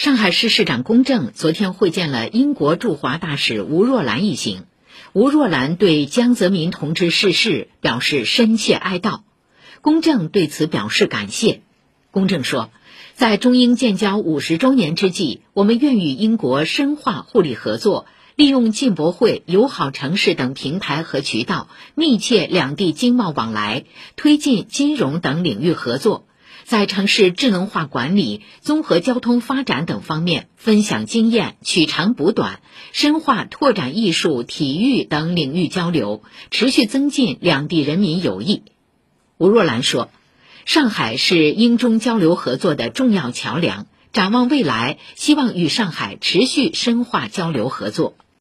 上海市市长龚正昨天会见了英国驻华大使吴若兰一行。吴若兰对江泽民同志逝世表示深切哀悼，龚正对此表示感谢。龚正说，在中英建交五十周年之际，我们愿与英国深化互利合作，利用进博会、友好城市等平台和渠道，密切两地经贸往来，推进金融等领域合作。在城市智能化管理、综合交通发展等方面分享经验、取长补短，深化拓展艺术、体育等领域交流，持续增进两地人民友谊。吴若兰说：“上海是英中交流合作的重要桥梁，展望未来，希望与上海持续深化交流合作。”